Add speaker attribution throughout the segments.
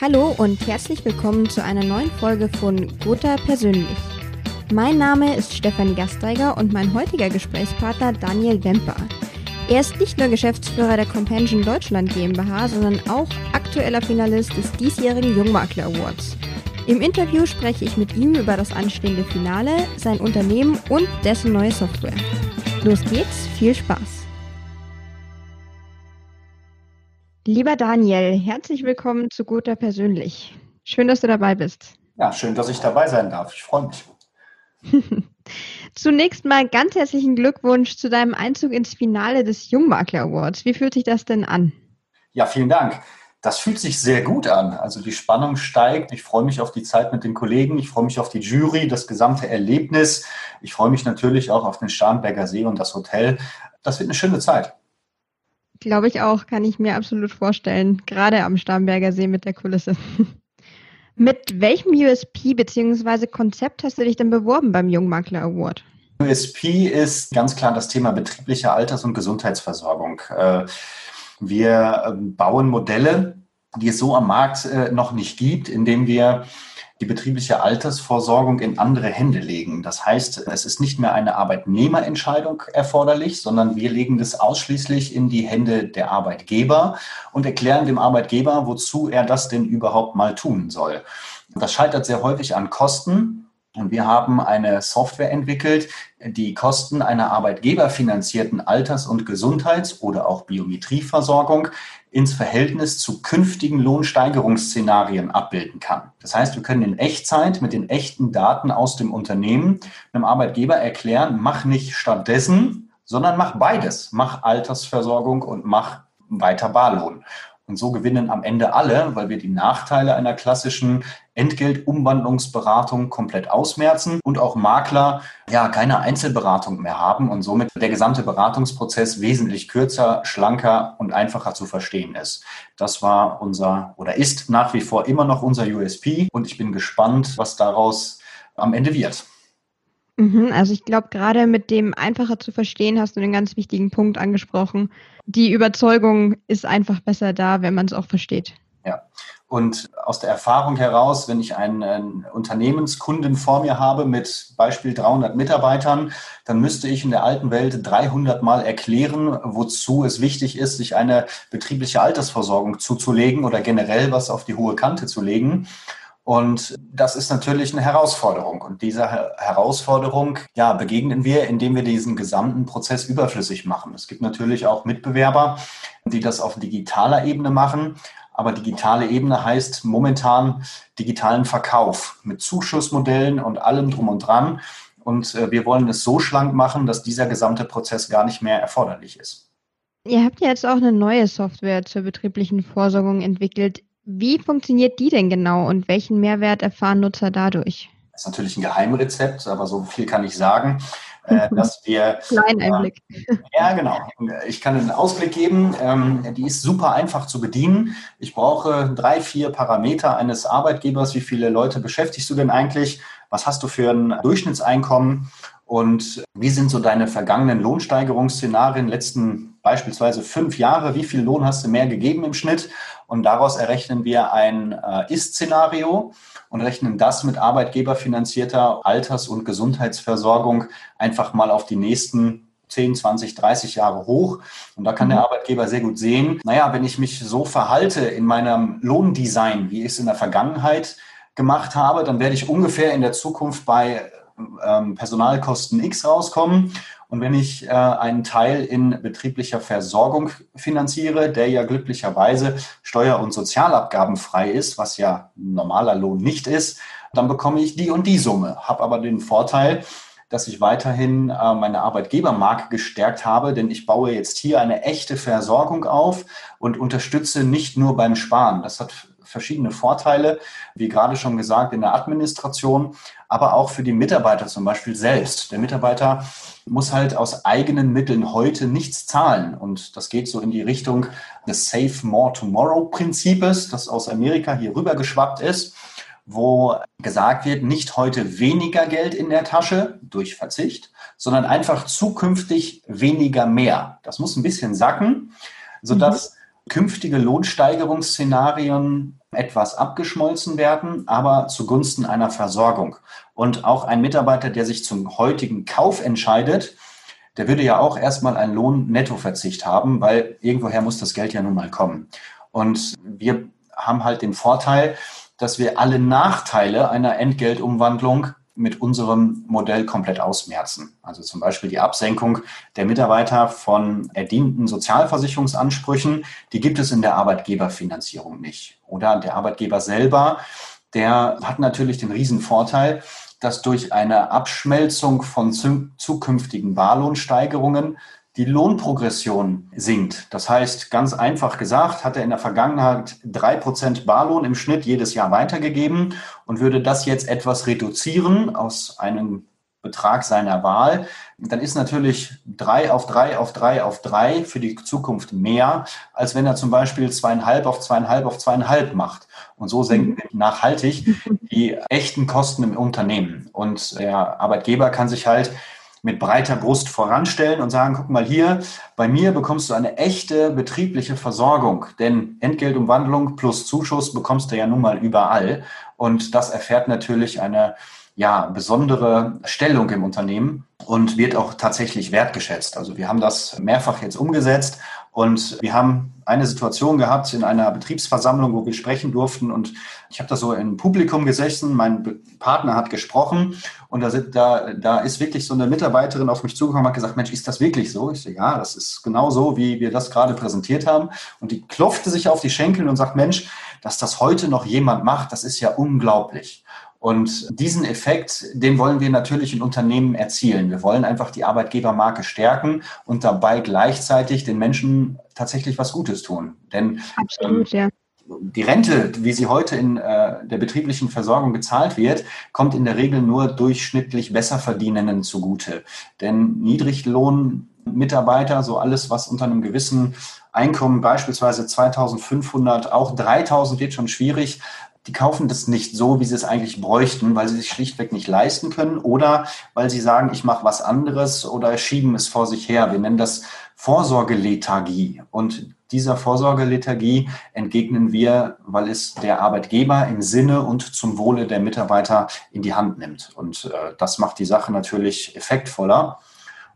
Speaker 1: Hallo und herzlich willkommen zu einer neuen Folge von Gotha Persönlich. Mein Name ist Stefanie Gasteiger und mein heutiger Gesprächspartner Daniel Wemper. Er ist nicht nur Geschäftsführer der Compension Deutschland GmbH, sondern auch aktueller Finalist des diesjährigen Jungmakler Awards. Im Interview spreche ich mit ihm über das anstehende Finale, sein Unternehmen und dessen neue Software. Los geht's, viel Spaß! Lieber Daniel, herzlich willkommen zu Guter Persönlich. Schön, dass du dabei bist.
Speaker 2: Ja, schön, dass ich dabei sein darf. Ich freue mich.
Speaker 1: Zunächst mal ganz herzlichen Glückwunsch zu deinem Einzug ins Finale des Jungmakler Awards. Wie fühlt sich das denn an?
Speaker 2: Ja, vielen Dank. Das fühlt sich sehr gut an. Also die Spannung steigt. Ich freue mich auf die Zeit mit den Kollegen. Ich freue mich auf die Jury, das gesamte Erlebnis. Ich freue mich natürlich auch auf den Starnberger See und das Hotel. Das wird eine schöne Zeit.
Speaker 1: Glaube ich auch, kann ich mir absolut vorstellen. Gerade am Starnberger See mit der Kulisse. mit welchem USP bzw. Konzept hast du dich denn beworben beim Jungmakler Award?
Speaker 2: USP ist ganz klar das Thema betriebliche Alters- und Gesundheitsversorgung. Äh, wir ähm, bauen Modelle, die es so am Markt äh, noch nicht gibt, indem wir die betriebliche Altersvorsorgung in andere Hände legen. Das heißt, es ist nicht mehr eine Arbeitnehmerentscheidung erforderlich, sondern wir legen das ausschließlich in die Hände der Arbeitgeber und erklären dem Arbeitgeber, wozu er das denn überhaupt mal tun soll. Das scheitert sehr häufig an Kosten, und wir haben eine Software entwickelt, die Kosten einer arbeitgeberfinanzierten Alters- und Gesundheits- oder auch Biometrieversorgung ins Verhältnis zu künftigen Lohnsteigerungsszenarien abbilden kann. Das heißt, wir können in Echtzeit mit den echten Daten aus dem Unternehmen einem Arbeitgeber erklären, mach nicht stattdessen, sondern mach beides. Mach Altersversorgung und mach weiter Barlohn. Und so gewinnen am Ende alle, weil wir die Nachteile einer klassischen Entgeltumwandlungsberatung komplett ausmerzen und auch Makler ja keine Einzelberatung mehr haben und somit der gesamte Beratungsprozess wesentlich kürzer, schlanker und einfacher zu verstehen ist. Das war unser oder ist nach wie vor immer noch unser USP und ich bin gespannt, was daraus am Ende wird.
Speaker 1: Mhm, also ich glaube, gerade mit dem einfacher zu verstehen, hast du einen ganz wichtigen Punkt angesprochen. Die Überzeugung ist einfach besser da, wenn man es auch versteht.
Speaker 2: Ja, und aus der Erfahrung heraus, wenn ich einen, einen, Unternehmenskunden vor mir habe mit Beispiel 300 Mitarbeitern, dann müsste ich in der alten Welt 300 Mal erklären, wozu es wichtig ist, sich eine betriebliche Altersversorgung zuzulegen oder generell was auf die hohe Kante zu legen. Und das ist natürlich eine Herausforderung. Und dieser Herausforderung, ja, begegnen wir, indem wir diesen gesamten Prozess überflüssig machen. Es gibt natürlich auch Mitbewerber, die das auf digitaler Ebene machen. Aber digitale Ebene heißt momentan digitalen Verkauf mit Zuschussmodellen und allem drum und dran. Und äh, wir wollen es so schlank machen, dass dieser gesamte Prozess gar nicht mehr erforderlich ist.
Speaker 1: Ihr habt ja jetzt auch eine neue Software zur betrieblichen Vorsorgung entwickelt. Wie funktioniert die denn genau und welchen Mehrwert erfahren Nutzer dadurch?
Speaker 2: Das ist natürlich ein Geheimrezept, aber so viel kann ich sagen, äh, dass wir.
Speaker 1: Kleinen Einblick.
Speaker 2: Äh, ja, genau. Ich kann einen Ausblick geben. Ähm, die ist super einfach zu bedienen. Ich brauche drei, vier Parameter eines Arbeitgebers. Wie viele Leute beschäftigst du denn eigentlich? Was hast du für ein Durchschnittseinkommen? Und wie sind so deine vergangenen Lohnsteigerungsszenarien, letzten beispielsweise fünf Jahre? Wie viel Lohn hast du mehr gegeben im Schnitt? Und daraus errechnen wir ein äh, Ist-Szenario und rechnen das mit arbeitgeberfinanzierter Alters- und Gesundheitsversorgung einfach mal auf die nächsten 10, 20, 30 Jahre hoch. Und da kann der mhm. Arbeitgeber sehr gut sehen, naja, wenn ich mich so verhalte in meinem Lohndesign, wie ich es in der Vergangenheit gemacht habe, dann werde ich ungefähr in der Zukunft bei ähm, Personalkosten X rauskommen. Und wenn ich äh, einen Teil in betrieblicher Versorgung finanziere, der ja glücklicherweise steuer- und sozialabgabenfrei ist, was ja normaler Lohn nicht ist, dann bekomme ich die und die Summe, habe aber den Vorteil, dass ich weiterhin äh, meine Arbeitgebermarke gestärkt habe, denn ich baue jetzt hier eine echte Versorgung auf und unterstütze nicht nur beim Sparen. Das hat verschiedene Vorteile, wie gerade schon gesagt, in der Administration, aber auch für die Mitarbeiter zum Beispiel selbst. Der Mitarbeiter muss halt aus eigenen Mitteln heute nichts zahlen. Und das geht so in die Richtung des Save More Tomorrow Prinzips, das aus Amerika hier rüber geschwappt ist wo gesagt wird, nicht heute weniger Geld in der Tasche durch Verzicht, sondern einfach zukünftig weniger mehr. Das muss ein bisschen sacken, sodass mhm. künftige Lohnsteigerungsszenarien etwas abgeschmolzen werden, aber zugunsten einer Versorgung. Und auch ein Mitarbeiter, der sich zum heutigen Kauf entscheidet, der würde ja auch erstmal einen Lohn-Nettoverzicht haben, weil irgendwoher muss das Geld ja nun mal kommen. Und wir haben halt den Vorteil, dass wir alle Nachteile einer Entgeltumwandlung mit unserem Modell komplett ausmerzen. Also zum Beispiel die Absenkung der Mitarbeiter von erdienten Sozialversicherungsansprüchen, die gibt es in der Arbeitgeberfinanzierung nicht. Oder der Arbeitgeber selber, der hat natürlich den Riesenvorteil, dass durch eine Abschmelzung von zukünftigen Barlohnsteigerungen die Lohnprogression sinkt. Das heißt, ganz einfach gesagt, hat er in der Vergangenheit drei Prozent Barlohn im Schnitt jedes Jahr weitergegeben und würde das jetzt etwas reduzieren aus einem Betrag seiner Wahl, dann ist natürlich drei auf drei auf drei auf drei für die Zukunft mehr, als wenn er zum Beispiel zweieinhalb auf zweieinhalb auf zweieinhalb macht. Und so senken wir nachhaltig die echten Kosten im Unternehmen. Und der Arbeitgeber kann sich halt mit breiter Brust voranstellen und sagen, guck mal hier, bei mir bekommst du eine echte betriebliche Versorgung, denn Entgeltumwandlung plus Zuschuss bekommst du ja nun mal überall und das erfährt natürlich eine ja, besondere Stellung im Unternehmen und wird auch tatsächlich wertgeschätzt. Also wir haben das mehrfach jetzt umgesetzt und wir haben eine Situation gehabt in einer Betriebsversammlung, wo wir sprechen durften. Und ich habe da so im Publikum gesessen, mein Partner hat gesprochen und da, da, da ist wirklich so eine Mitarbeiterin auf mich zugekommen und hat gesagt, Mensch, ist das wirklich so? Ich so, ja, das ist genau so, wie wir das gerade präsentiert haben. Und die klopfte sich auf die Schenkel und sagt, Mensch, dass das heute noch jemand macht, das ist ja unglaublich. Und diesen Effekt, den wollen wir natürlich in Unternehmen erzielen. Wir wollen einfach die Arbeitgebermarke stärken und dabei gleichzeitig den Menschen tatsächlich was Gutes tun. Denn Absolut, ähm, ja. die Rente, wie sie heute in äh, der betrieblichen Versorgung gezahlt wird, kommt in der Regel nur durchschnittlich Besserverdienenden zugute. Denn Niedriglohnmitarbeiter, so alles, was unter einem gewissen Einkommen, beispielsweise 2500, auch 3000 wird schon schwierig, die kaufen das nicht so, wie sie es eigentlich bräuchten, weil sie sich schlichtweg nicht leisten können oder weil sie sagen, ich mache was anderes oder schieben es vor sich her. Wir nennen das Vorsorgelethargie. Und dieser Vorsorgelethargie entgegnen wir, weil es der Arbeitgeber im Sinne und zum Wohle der Mitarbeiter in die Hand nimmt. Und äh, das macht die Sache natürlich effektvoller.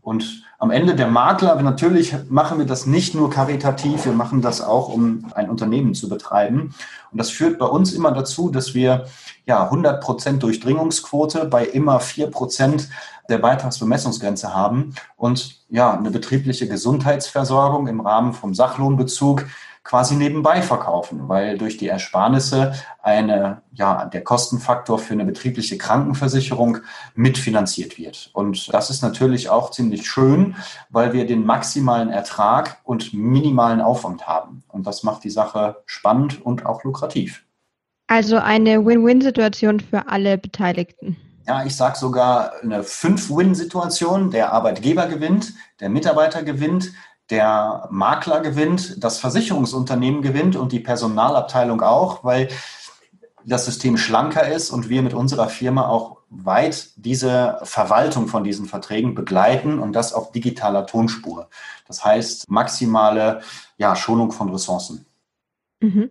Speaker 2: Und am Ende der Makler, natürlich machen wir das nicht nur karitativ, wir machen das auch, um ein Unternehmen zu betreiben. Und das führt bei uns immer dazu, dass wir ja 100 Prozent Durchdringungsquote bei immer 4 Prozent der Beitragsbemessungsgrenze haben und ja eine betriebliche Gesundheitsversorgung im Rahmen vom Sachlohnbezug quasi nebenbei verkaufen, weil durch die Ersparnisse eine, ja, der Kostenfaktor für eine betriebliche Krankenversicherung mitfinanziert wird. Und das ist natürlich auch ziemlich schön, weil wir den maximalen Ertrag und minimalen Aufwand haben. Und das macht die Sache spannend und auch lukrativ.
Speaker 1: Also eine Win-Win-Situation für alle Beteiligten.
Speaker 2: Ja, ich sage sogar eine Fünf-Win-Situation. Der Arbeitgeber gewinnt, der Mitarbeiter gewinnt, der Makler gewinnt, das Versicherungsunternehmen gewinnt und die Personalabteilung auch, weil das System schlanker ist und wir mit unserer Firma auch weit diese Verwaltung von diesen Verträgen begleiten und das auf digitaler Tonspur. Das heißt maximale ja, Schonung von Ressourcen.
Speaker 1: Mhm.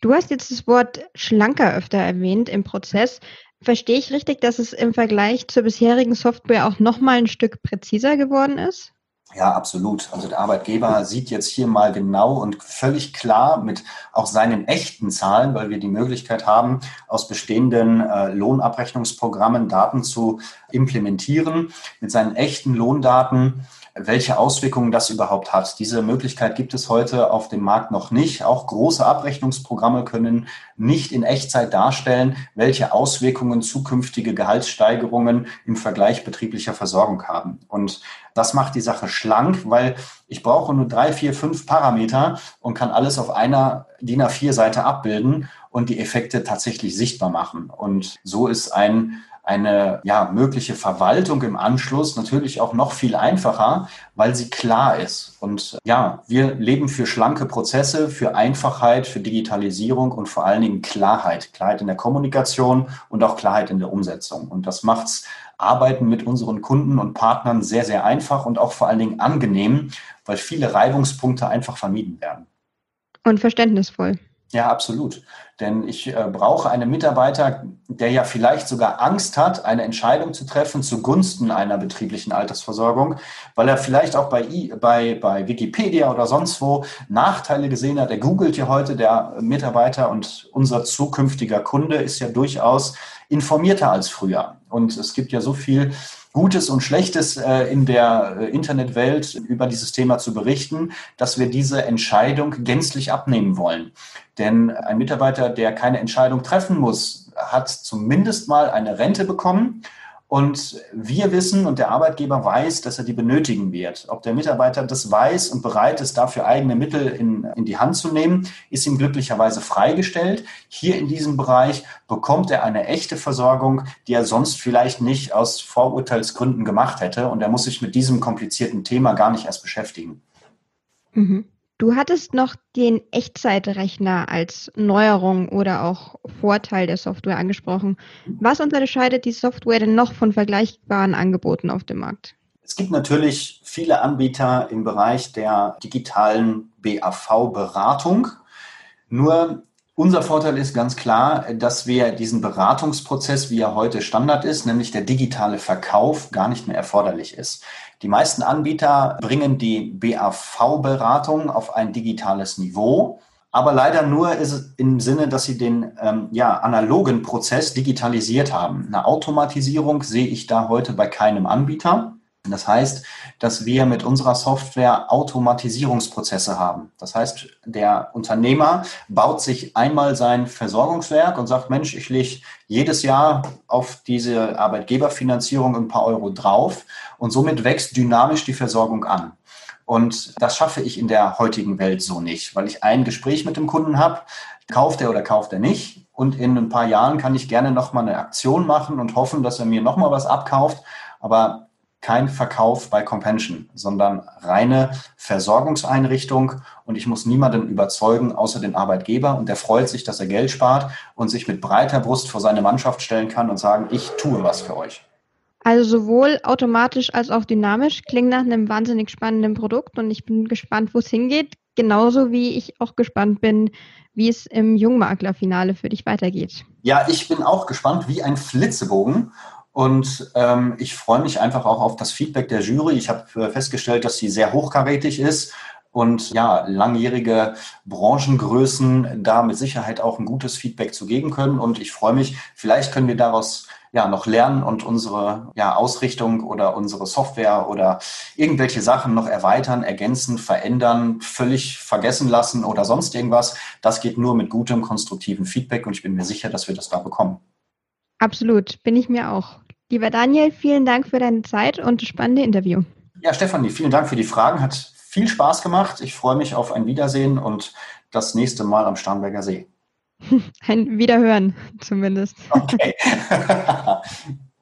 Speaker 1: Du hast jetzt das Wort schlanker öfter erwähnt im Prozess. Verstehe ich richtig, dass es im Vergleich zur bisherigen Software auch nochmal ein Stück präziser geworden ist?
Speaker 2: Ja, absolut. Also der Arbeitgeber sieht jetzt hier mal genau und völlig klar mit auch seinen echten Zahlen, weil wir die Möglichkeit haben, aus bestehenden äh, Lohnabrechnungsprogrammen Daten zu implementieren, mit seinen echten Lohndaten welche Auswirkungen das überhaupt hat. Diese Möglichkeit gibt es heute auf dem Markt noch nicht. Auch große Abrechnungsprogramme können nicht in Echtzeit darstellen, welche Auswirkungen zukünftige Gehaltssteigerungen im Vergleich betrieblicher Versorgung haben. Und das macht die Sache schlank, weil ich brauche nur drei, vier, fünf Parameter und kann alles auf einer DIN A4-Seite abbilden und die Effekte tatsächlich sichtbar machen. Und so ist ein eine ja, mögliche Verwaltung im Anschluss natürlich auch noch viel einfacher, weil sie klar ist. Und ja, wir leben für schlanke Prozesse, für Einfachheit, für Digitalisierung und vor allen Dingen Klarheit. Klarheit in der Kommunikation und auch Klarheit in der Umsetzung. Und das macht's Arbeiten mit unseren Kunden und Partnern sehr, sehr einfach und auch vor allen Dingen angenehm, weil viele Reibungspunkte einfach vermieden werden.
Speaker 1: Und verständnisvoll.
Speaker 2: Ja, absolut. Denn ich äh, brauche einen Mitarbeiter, der ja vielleicht sogar Angst hat, eine Entscheidung zu treffen zugunsten einer betrieblichen Altersversorgung, weil er vielleicht auch bei, bei, bei Wikipedia oder sonst wo Nachteile gesehen hat. Er googelt ja heute, der Mitarbeiter und unser zukünftiger Kunde ist ja durchaus informierter als früher. Und es gibt ja so viel Gutes und Schlechtes äh, in der äh, Internetwelt über dieses Thema zu berichten, dass wir diese Entscheidung gänzlich abnehmen wollen. Denn ein Mitarbeiter, der keine Entscheidung treffen muss, hat zumindest mal eine Rente bekommen und wir wissen und der Arbeitgeber weiß, dass er die benötigen wird. Ob der Mitarbeiter das weiß und bereit ist, dafür eigene Mittel in, in die Hand zu nehmen, ist ihm glücklicherweise freigestellt. Hier in diesem Bereich bekommt er eine echte Versorgung, die er sonst vielleicht nicht aus Vorurteilsgründen gemacht hätte. Und er muss sich mit diesem komplizierten Thema gar nicht erst beschäftigen.
Speaker 1: Mhm. Du hattest noch den Echtzeitrechner als Neuerung oder auch Vorteil der Software angesprochen. Was unterscheidet die Software denn noch von vergleichbaren Angeboten auf dem Markt?
Speaker 2: Es gibt natürlich viele Anbieter im Bereich der digitalen BAV-Beratung. Nur unser Vorteil ist ganz klar, dass wir diesen Beratungsprozess, wie er heute Standard ist, nämlich der digitale Verkauf, gar nicht mehr erforderlich ist. Die meisten Anbieter bringen die BAV-Beratung auf ein digitales Niveau. Aber leider nur ist es im Sinne, dass sie den ähm, ja, analogen Prozess digitalisiert haben. Eine Automatisierung sehe ich da heute bei keinem Anbieter. Das heißt, dass wir mit unserer Software Automatisierungsprozesse haben. Das heißt, der Unternehmer baut sich einmal sein Versorgungswerk und sagt, Mensch, ich lege jedes Jahr auf diese Arbeitgeberfinanzierung ein paar Euro drauf und somit wächst dynamisch die Versorgung an. Und das schaffe ich in der heutigen Welt so nicht, weil ich ein Gespräch mit dem Kunden habe, kauft er oder kauft er nicht. Und in ein paar Jahren kann ich gerne nochmal eine Aktion machen und hoffen, dass er mir nochmal was abkauft. Aber kein Verkauf bei Compension, sondern reine Versorgungseinrichtung. Und ich muss niemanden überzeugen, außer den Arbeitgeber. Und der freut sich, dass er Geld spart und sich mit breiter Brust vor seine Mannschaft stellen kann und sagen, ich tue was für euch.
Speaker 1: Also sowohl automatisch als auch dynamisch klingt nach einem wahnsinnig spannenden Produkt. Und ich bin gespannt, wo es hingeht, genauso wie ich auch gespannt bin, wie es im Jungmaklerfinale für dich weitergeht.
Speaker 2: Ja, ich bin auch gespannt wie ein Flitzebogen und ähm, ich freue mich einfach auch auf das Feedback der Jury. Ich habe äh, festgestellt, dass sie sehr hochkarätig ist und ja, langjährige Branchengrößen da mit Sicherheit auch ein gutes Feedback zu geben können. Und ich freue mich, vielleicht können wir daraus ja noch lernen und unsere ja, Ausrichtung oder unsere Software oder irgendwelche Sachen noch erweitern, ergänzen, verändern, völlig vergessen lassen oder sonst irgendwas. Das geht nur mit gutem, konstruktiven Feedback und ich bin mir sicher, dass wir das da bekommen.
Speaker 1: Absolut, bin ich mir auch. Lieber Daniel, vielen Dank für deine Zeit und das spannende Interview.
Speaker 2: Ja, Stefanie, vielen Dank für die Fragen. Hat viel Spaß gemacht. Ich freue mich auf ein Wiedersehen und das nächste Mal am Starnberger See.
Speaker 1: Ein Wiederhören zumindest.
Speaker 2: Okay.